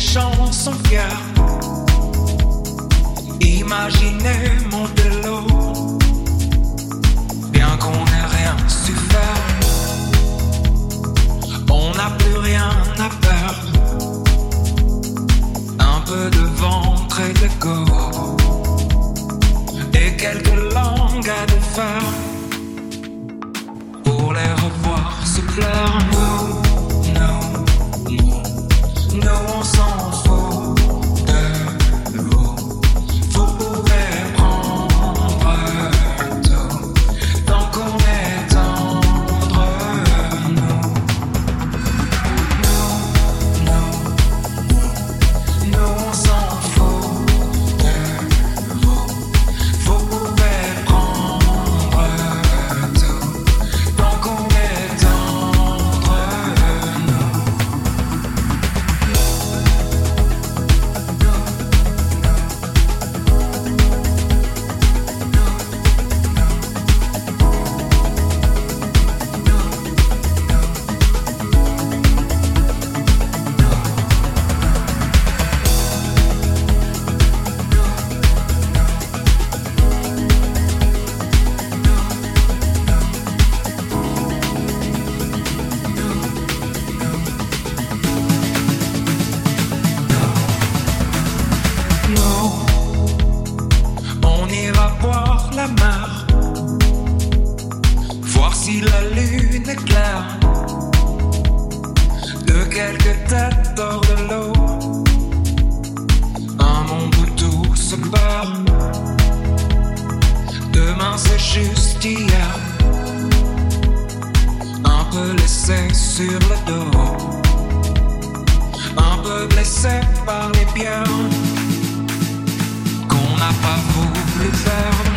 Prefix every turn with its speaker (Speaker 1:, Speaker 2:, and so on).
Speaker 1: gens sont fiers. Imaginez monter l'eau, bien qu'on n'ait rien su faire. On n'a plus rien à perdre, un peu de ventre et d'écho, et quelques langues à défaire pour les revoir se plaire. Si la lune est claire. De quelques têtes hors de l'eau, un monde où tout se perd. Demain c'est juste hier, un peu laissé sur le dos, un peu blessé par les pierres qu'on n'a pas voulu faire.